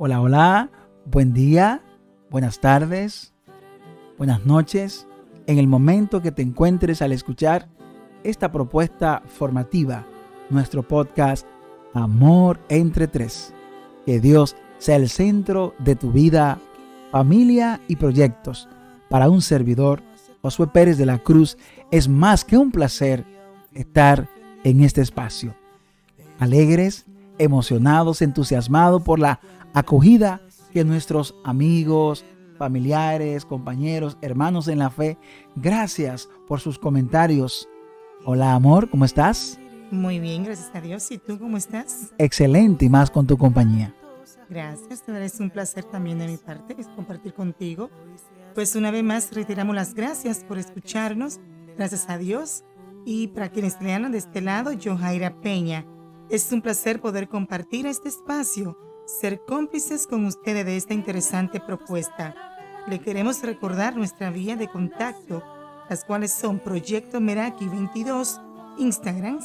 Hola, hola, buen día, buenas tardes, buenas noches. En el momento que te encuentres al escuchar esta propuesta formativa, nuestro podcast Amor entre tres. Que Dios sea el centro de tu vida, familia y proyectos. Para un servidor, Josué Pérez de la Cruz, es más que un placer estar en este espacio. Alegres, emocionados, entusiasmados por la acogida que nuestros amigos, familiares, compañeros, hermanos en la fe, gracias por sus comentarios. Hola amor, ¿cómo estás? Muy bien, gracias a Dios. ¿Y tú cómo estás? Excelente y más con tu compañía. Gracias, es un placer también de mi parte compartir contigo. Pues una vez más reiteramos las gracias por escucharnos, gracias a Dios. Y para quienes lean de este lado, yo Jaira Peña. Es un placer poder compartir este espacio ser cómplices con ustedes de esta interesante propuesta. Le queremos recordar nuestra vía de contacto, las cuales son Proyecto Meraki 22, Instagram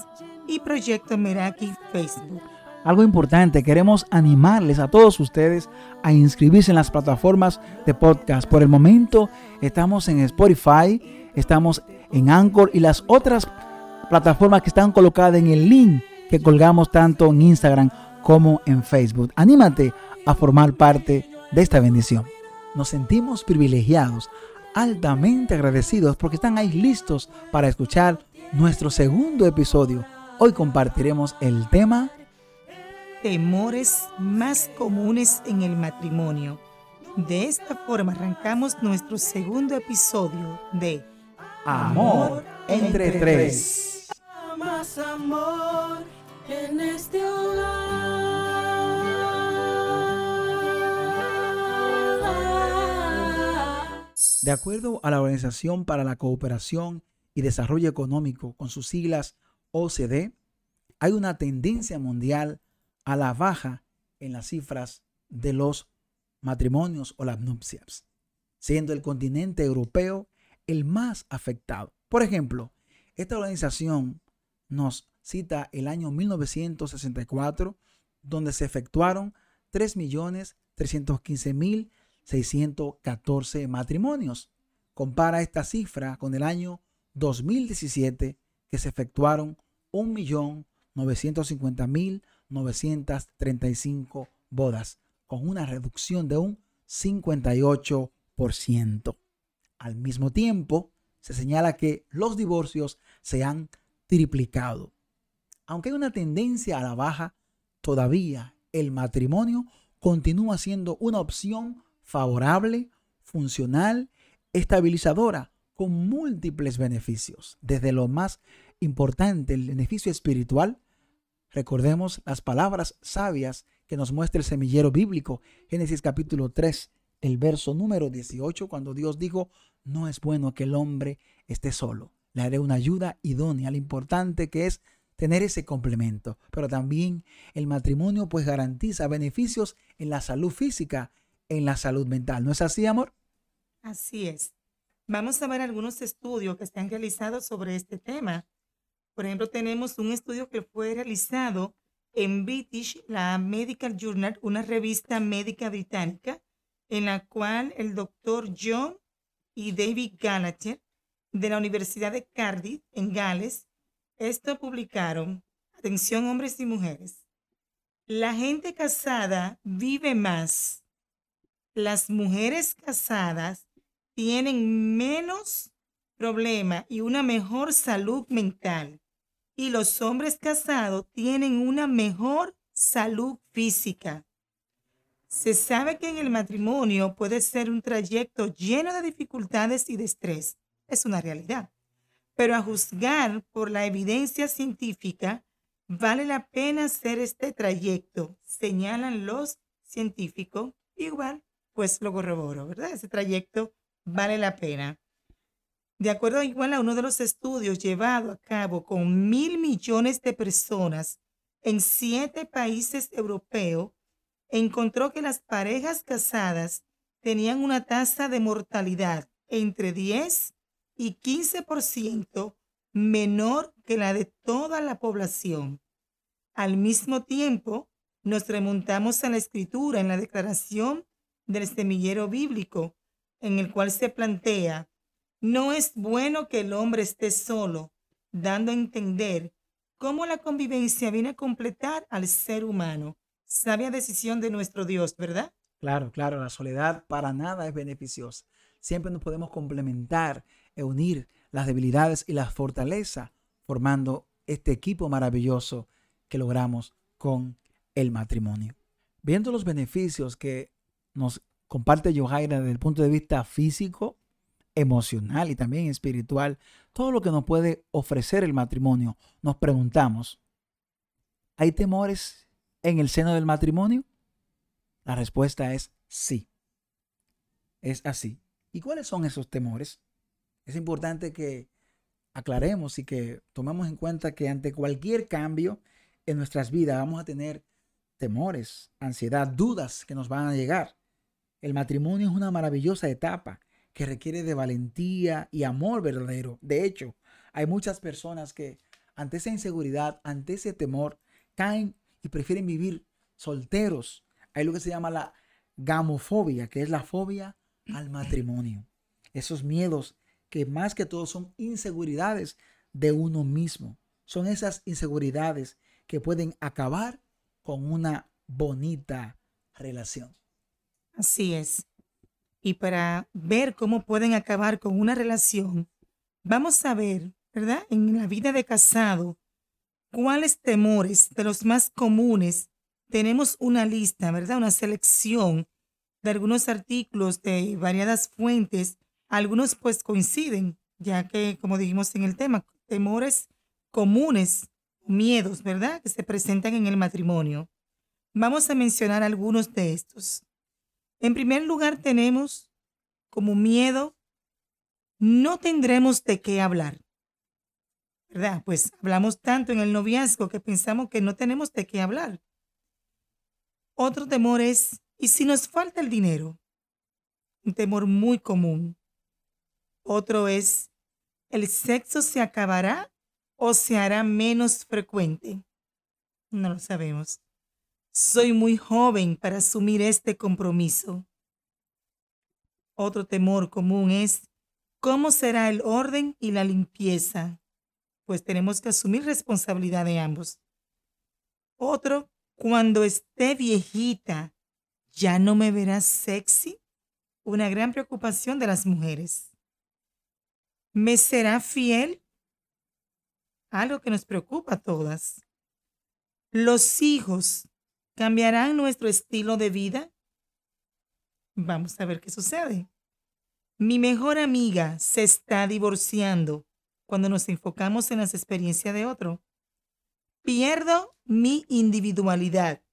y Proyecto Meraki Facebook. Algo importante, queremos animarles a todos ustedes a inscribirse en las plataformas de podcast. Por el momento estamos en Spotify, estamos en Anchor y las otras plataformas que están colocadas en el link que colgamos tanto en Instagram como en Facebook. Anímate a formar parte de esta bendición. Nos sentimos privilegiados, altamente agradecidos porque están ahí listos para escuchar nuestro segundo episodio. Hoy compartiremos el tema Temores más comunes en el matrimonio. De esta forma arrancamos nuestro segundo episodio de Amor, entre, tres. Más amor en este hogar. De acuerdo a la Organización para la Cooperación y Desarrollo Económico, con sus siglas OCDE, hay una tendencia mundial a la baja en las cifras de los matrimonios o las nupcias, siendo el continente europeo el más afectado. Por ejemplo, esta organización nos cita el año 1964, donde se efectuaron 3.315.000 614 matrimonios. Compara esta cifra con el año 2017 que se efectuaron 1.950.935 bodas, con una reducción de un 58%. Al mismo tiempo, se señala que los divorcios se han triplicado. Aunque hay una tendencia a la baja, todavía el matrimonio continúa siendo una opción favorable, funcional, estabilizadora, con múltiples beneficios. Desde lo más importante, el beneficio espiritual, recordemos las palabras sabias que nos muestra el semillero bíblico, Génesis capítulo 3, el verso número 18, cuando Dios dijo, no es bueno que el hombre esté solo, le haré una ayuda idónea, lo importante que es tener ese complemento, pero también el matrimonio pues garantiza beneficios en la salud física en la salud mental. ¿No es así, amor? Así es. Vamos a ver algunos estudios que se han realizado sobre este tema. Por ejemplo, tenemos un estudio que fue realizado en British, la Medical Journal, una revista médica británica, en la cual el doctor John y David Gallagher de la Universidad de Cardiff, en Gales, esto publicaron, atención hombres y mujeres, la gente casada vive más las mujeres casadas tienen menos problema y una mejor salud mental. Y los hombres casados tienen una mejor salud física. Se sabe que en el matrimonio puede ser un trayecto lleno de dificultades y de estrés. Es una realidad. Pero a juzgar por la evidencia científica, vale la pena hacer este trayecto, señalan los científicos, igual pues lo corroboro, ¿verdad? Ese trayecto vale la pena. De acuerdo igual a uno de los estudios llevado a cabo con mil millones de personas en siete países europeos, encontró que las parejas casadas tenían una tasa de mortalidad entre 10 y 15% menor que la de toda la población. Al mismo tiempo, nos remontamos a la escritura en la declaración del semillero bíblico, en el cual se plantea, no es bueno que el hombre esté solo, dando a entender cómo la convivencia viene a completar al ser humano. Sabia decisión de nuestro Dios, ¿verdad? Claro, claro, la soledad para nada es beneficiosa. Siempre nos podemos complementar e unir las debilidades y las fortalezas, formando este equipo maravilloso que logramos con el matrimonio. Viendo los beneficios que nos comparte Johaira desde el punto de vista físico, emocional y también espiritual, todo lo que nos puede ofrecer el matrimonio, nos preguntamos, ¿hay temores en el seno del matrimonio? La respuesta es sí. Es así. ¿Y cuáles son esos temores? Es importante que aclaremos y que tomemos en cuenta que ante cualquier cambio en nuestras vidas vamos a tener temores, ansiedad, dudas que nos van a llegar. El matrimonio es una maravillosa etapa que requiere de valentía y amor verdadero. De hecho, hay muchas personas que ante esa inseguridad, ante ese temor, caen y prefieren vivir solteros. Hay lo que se llama la gamofobia, que es la fobia al matrimonio. Esos miedos que más que todo son inseguridades de uno mismo. Son esas inseguridades que pueden acabar con una bonita relación. Así es. Y para ver cómo pueden acabar con una relación, vamos a ver, ¿verdad? En la vida de casado, cuáles temores de los más comunes. Tenemos una lista, ¿verdad? Una selección de algunos artículos de variadas fuentes. Algunos pues coinciden, ya que, como dijimos en el tema, temores comunes, miedos, ¿verdad? Que se presentan en el matrimonio. Vamos a mencionar algunos de estos. En primer lugar tenemos como miedo, no tendremos de qué hablar. ¿Verdad? Pues hablamos tanto en el noviazgo que pensamos que no tenemos de qué hablar. Otro temor es, ¿y si nos falta el dinero? Un temor muy común. Otro es, ¿el sexo se acabará o se hará menos frecuente? No lo sabemos. Soy muy joven para asumir este compromiso. Otro temor común es cómo será el orden y la limpieza, pues tenemos que asumir responsabilidad de ambos. Otro, cuando esté viejita, ¿ya no me verás sexy? Una gran preocupación de las mujeres. ¿Me será fiel? Algo que nos preocupa a todas. Los hijos ¿Cambiarán nuestro estilo de vida? Vamos a ver qué sucede. Mi mejor amiga se está divorciando cuando nos enfocamos en las experiencias de otro. Pierdo mi individualidad.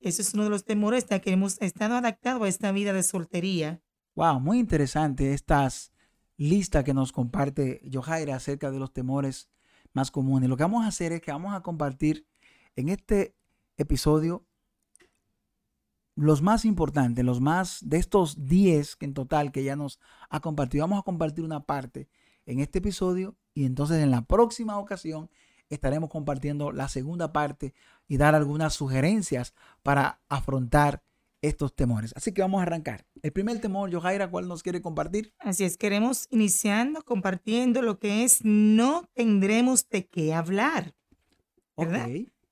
Ese es uno de los temores que hemos estado adaptados a esta vida de soltería. Wow, muy interesante estas listas que nos comparte Johaira acerca de los temores más comunes. Lo que vamos a hacer es que vamos a compartir en este episodio, los más importantes, los más de estos 10 que en total que ya nos ha compartido, vamos a compartir una parte en este episodio y entonces en la próxima ocasión estaremos compartiendo la segunda parte y dar algunas sugerencias para afrontar estos temores. Así que vamos a arrancar. El primer temor, Johaira, ¿cuál nos quiere compartir? Así es, queremos iniciando compartiendo lo que es no tendremos de qué hablar. ¿verdad?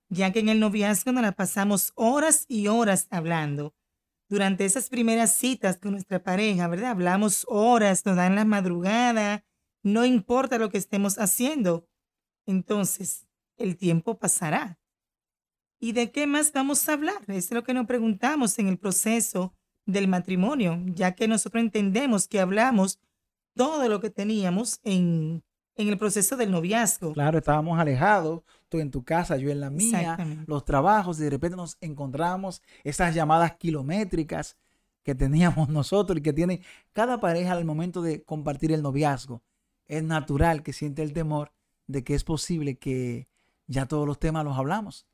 Ya que en el noviazgo nos la pasamos horas y horas hablando. Durante esas primeras citas con nuestra pareja, ¿verdad? Hablamos horas, nos dan la madrugada, no importa lo que estemos haciendo. Entonces, el tiempo pasará. ¿Y de qué más vamos a hablar? Es lo que nos preguntamos en el proceso del matrimonio, ya que nosotros entendemos que hablamos todo lo que teníamos en en el proceso del noviazgo. Claro, estábamos alejados, tú en tu casa, yo en la mía, los trabajos, y de repente nos encontramos esas llamadas kilométricas que teníamos nosotros y que tiene cada pareja al momento de compartir el noviazgo. Es natural que siente el temor de que es posible que ya todos los temas los hablamos.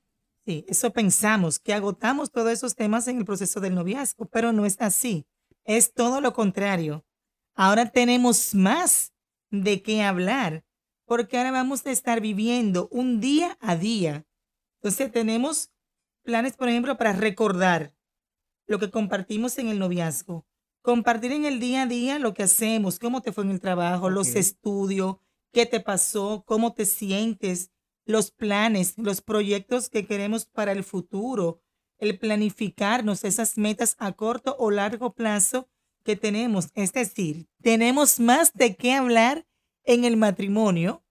Sí, eso pensamos, que agotamos todos esos temas en el proceso del noviazgo, pero no es así. Es todo lo contrario. Ahora tenemos más de qué hablar, porque ahora vamos a estar viviendo un día a día. Entonces tenemos planes, por ejemplo, para recordar lo que compartimos en el noviazgo. Compartir en el día a día lo que hacemos, cómo te fue en el trabajo, los estudios, qué te pasó, cómo te sientes, los planes, los proyectos que queremos para el futuro, el planificarnos esas metas a corto o largo plazo que tenemos. Es decir, tenemos más de qué hablar en el matrimonio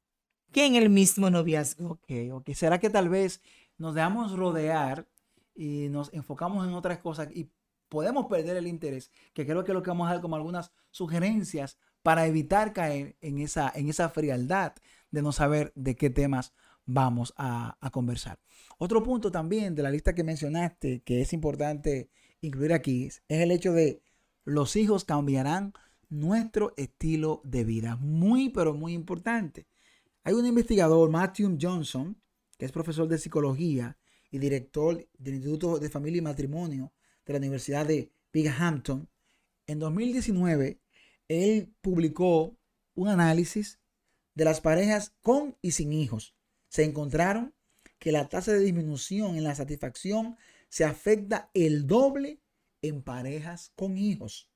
que en el mismo noviazgo. Ok, ok. ¿Será que tal vez nos dejamos rodear y nos enfocamos en otras cosas y podemos perder el interés? Que creo que es lo que vamos a dar como algunas sugerencias para evitar caer en esa, en esa frialdad de no saber de qué temas vamos a, a conversar. Otro punto también de la lista que mencionaste que es importante incluir aquí es el hecho de los hijos cambiarán nuestro estilo de vida. Muy, pero muy importante. Hay un investigador, Matthew Johnson, que es profesor de psicología y director del Instituto de Familia y Matrimonio de la Universidad de Binghamton. En 2019, él publicó un análisis de las parejas con y sin hijos. Se encontraron que la tasa de disminución en la satisfacción se afecta el doble en parejas con hijos.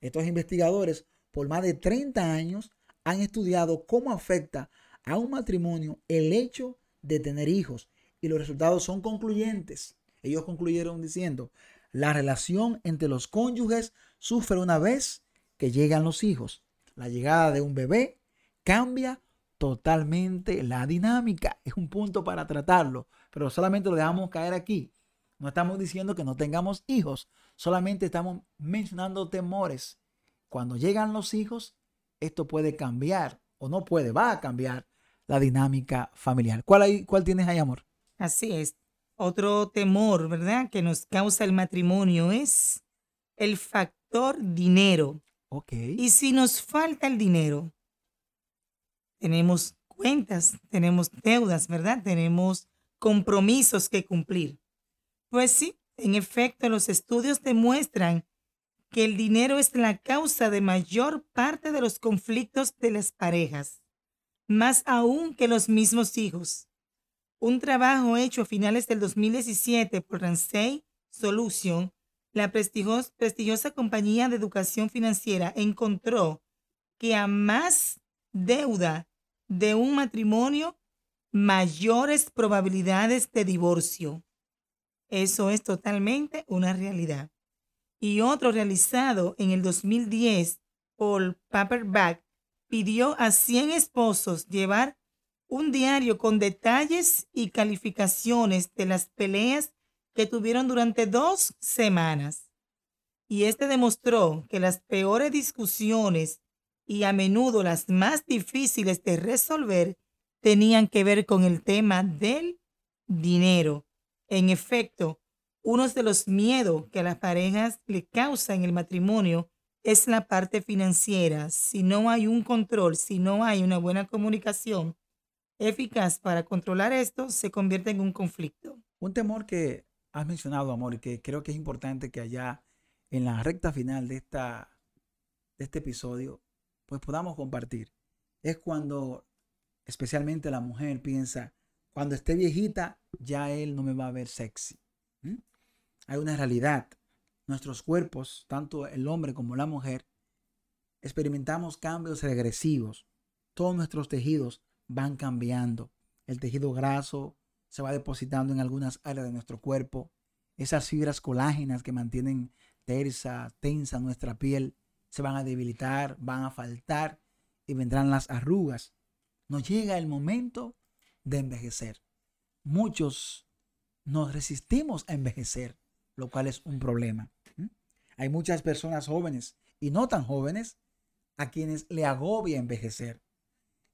Estos investigadores por más de 30 años han estudiado cómo afecta a un matrimonio el hecho de tener hijos y los resultados son concluyentes. Ellos concluyeron diciendo, la relación entre los cónyuges sufre una vez que llegan los hijos. La llegada de un bebé cambia totalmente la dinámica. Es un punto para tratarlo, pero solamente lo dejamos caer aquí. No estamos diciendo que no tengamos hijos, solamente estamos mencionando temores. Cuando llegan los hijos, esto puede cambiar, o no puede, va a cambiar la dinámica familiar. ¿Cuál, hay, cuál tienes ahí, amor? Así es. Otro temor, ¿verdad? Que nos causa el matrimonio es el factor dinero. Ok. Y si nos falta el dinero, tenemos cuentas, tenemos deudas, ¿verdad? Tenemos compromisos que cumplir. Pues sí, en efecto, los estudios demuestran que el dinero es la causa de mayor parte de los conflictos de las parejas, más aún que los mismos hijos. Un trabajo hecho a finales del 2017 por Ramsey Solution, la prestigiosa, prestigiosa compañía de educación financiera, encontró que a más deuda de un matrimonio, mayores probabilidades de divorcio. Eso es totalmente una realidad. Y otro realizado en el 2010 por Paperback pidió a 100 esposos llevar un diario con detalles y calificaciones de las peleas que tuvieron durante dos semanas. Y este demostró que las peores discusiones y a menudo las más difíciles de resolver tenían que ver con el tema del dinero. En efecto, uno de los miedos que a las parejas le causa en el matrimonio es la parte financiera. Si no hay un control, si no hay una buena comunicación eficaz para controlar esto, se convierte en un conflicto. Un temor que has mencionado, amor, y que creo que es importante que allá en la recta final de, esta, de este episodio, pues podamos compartir. Es cuando especialmente la mujer piensa, cuando esté viejita, ya él no me va a ver sexy. Hay una realidad. Nuestros cuerpos, tanto el hombre como la mujer, experimentamos cambios regresivos. Todos nuestros tejidos van cambiando. El tejido graso se va depositando en algunas áreas de nuestro cuerpo. Esas fibras colágenas que mantienen tersa, tensa nuestra piel, se van a debilitar, van a faltar y vendrán las arrugas. Nos llega el momento de envejecer. Muchos nos resistimos a envejecer, lo cual es un problema. Hay muchas personas jóvenes y no tan jóvenes a quienes le agobia envejecer.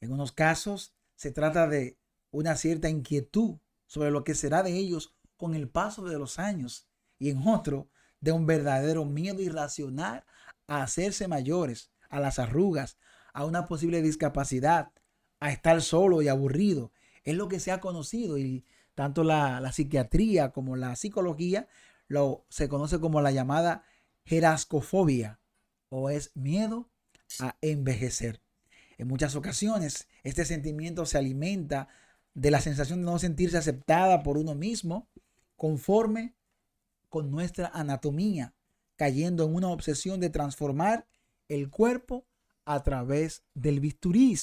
En unos casos se trata de una cierta inquietud sobre lo que será de ellos con el paso de los años y en otro de un verdadero miedo irracional a hacerse mayores, a las arrugas, a una posible discapacidad, a estar solo y aburrido. Es lo que se ha conocido y tanto la, psiquiatría como la psicología lo, se conoce como la llamada gerascofobia o es miedo a envejecer. En muchas ocasiones este sentimiento se alimenta de la sensación de no sentirse aceptada por uno mismo conforme con nuestra anatomía, cayendo en una obsesión de transformar el cuerpo a través del bisturí,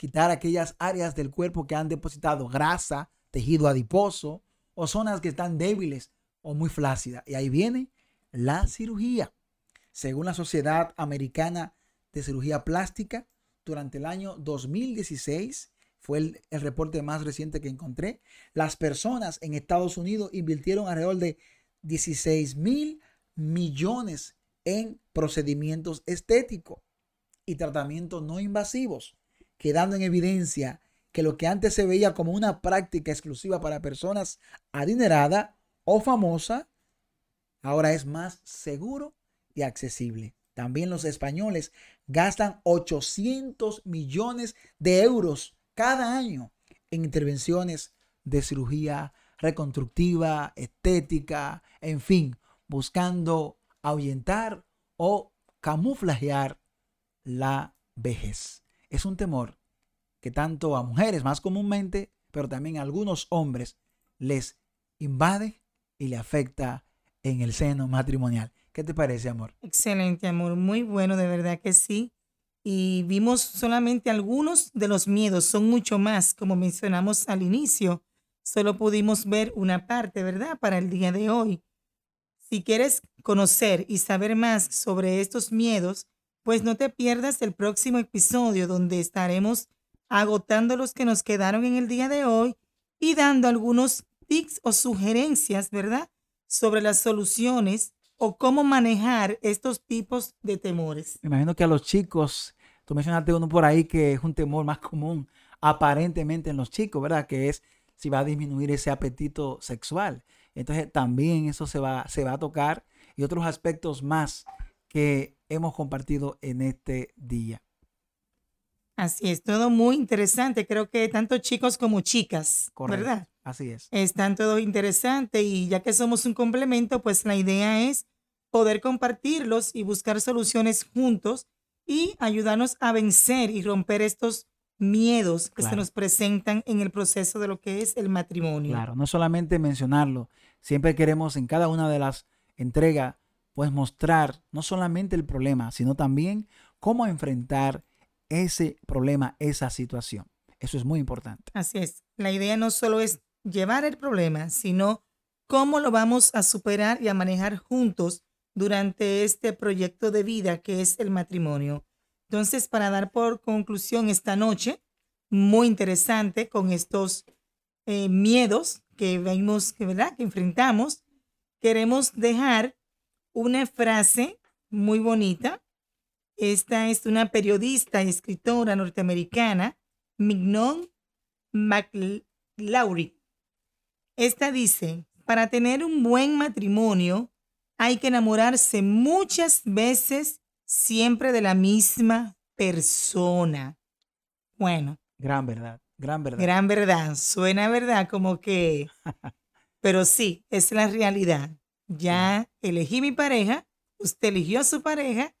quitar aquellas áreas del cuerpo que han depositado grasa, tejido adiposo o zonas que están débiles o muy flácidas. Y ahí viene la cirugía. Según la Sociedad Americana de Cirugía Plástica, durante el año 2016, fue el, reporte más reciente que encontré, las personas en Estados Unidos invirtieron alrededor de 16 mil millones en procedimientos estéticos y tratamientos no invasivos, quedando en evidencia que lo que antes se veía como una práctica exclusiva para personas adineradas o famosas, ahora es más seguro y accesible. También los españoles gastan 800 millones de euros cada año en intervenciones de cirugía reconstructiva, estética, en fin, buscando ahuyentar o camuflajear la vejez. Es un temor que tanto a mujeres más comúnmente, pero también a algunos hombres les invade y le afecta en el seno matrimonial. ¿Qué te parece, amor? Excelente, amor. Muy bueno, de verdad que sí. Y vimos solamente algunos de los miedos, son mucho más, como mencionamos al inicio. Solo pudimos ver una parte, ¿verdad? Para el día de hoy. Si quieres conocer y saber más sobre estos miedos, pues no te pierdas el próximo episodio donde estaremos agotando los que nos quedaron en el día de hoy y dando algunos tips o sugerencias, ¿verdad? Sobre las soluciones o cómo manejar estos tipos de temores. Me imagino que a los chicos, tú mencionaste uno por ahí que es un temor más común aparentemente en los chicos, ¿verdad? Que es si va a disminuir ese apetito sexual. Entonces también eso se va, se va a tocar y otros aspectos más que hemos compartido en este día. Así es, todo muy interesante. Creo que tanto chicos como chicas, ¿verdad? Así es. Están todo interesante y ya que somos un complemento, pues la idea es poder compartirlos y buscar soluciones juntos y ayudarnos a vencer y romper estos miedos que se nos presentan en el proceso de lo que es el matrimonio. Claro, no solamente mencionarlo, siempre queremos en cada una de las entregas pues mostrar no solamente el problema, sino también cómo enfrentar ese problema, esa situación. Eso es muy importante. Así es. La idea no solo es llevar el problema, sino cómo lo vamos a superar y a manejar juntos durante este proyecto de vida que es el matrimonio. Entonces, para dar por conclusión esta noche, muy interesante con estos eh, miedos que vemos, que, ¿verdad? que enfrentamos, queremos dejar una frase muy bonita. Esta es una periodista y escritora norteamericana, Mignon McLaury. Esta dice, para tener un buen matrimonio hay que enamorarse muchas veces siempre de la misma persona. Bueno. Gran verdad, gran verdad. Gran verdad. Suena verdad como que... Pero sí, es la realidad. Ya elegí mi pareja, usted eligió a su pareja,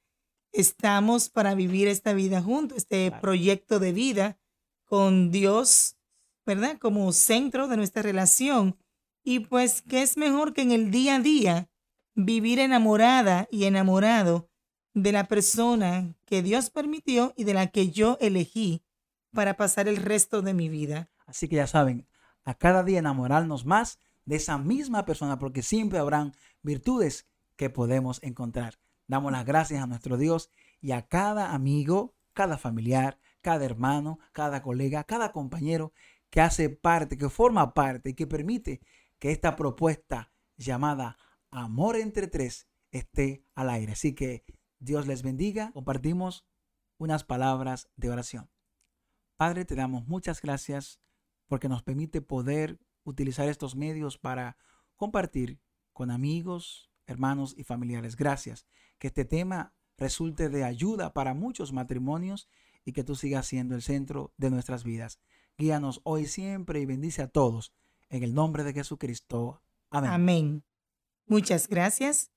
estamos para vivir esta vida juntos, este proyecto de vida con Dios, ¿verdad? Como centro de nuestra relación. Y pues, ¿qué es mejor que en el día a día vivir enamorada y enamorado de la persona que Dios permitió y de la que yo elegí para pasar el resto de mi vida. Así que ya saben, a cada día enamorarnos más de esa misma persona, porque siempre habrán virtudes que podemos encontrar. Damos las gracias a nuestro Dios y a cada amigo, cada familiar, cada hermano, cada colega, cada compañero que hace parte, que forma parte y que permite que esta propuesta llamada Amor entre tres esté al aire. Así que Dios les bendiga. Compartimos unas palabras de oración. Padre, te damos muchas gracias porque nos permite poder utilizar estos medios para compartir con amigos, hermanos y familiares. Gracias. Que este tema resulte de ayuda para muchos matrimonios y que tú sigas siendo el centro de nuestras vidas. Guíanos hoy siempre y bendice a todos. En el nombre de Jesucristo. Amén. Amén. Muchas gracias.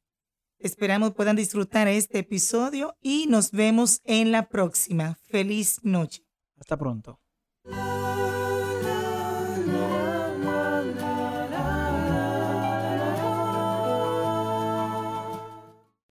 Esperamos puedan disfrutar este episodio y nos vemos en la próxima. Feliz noche. Hasta pronto.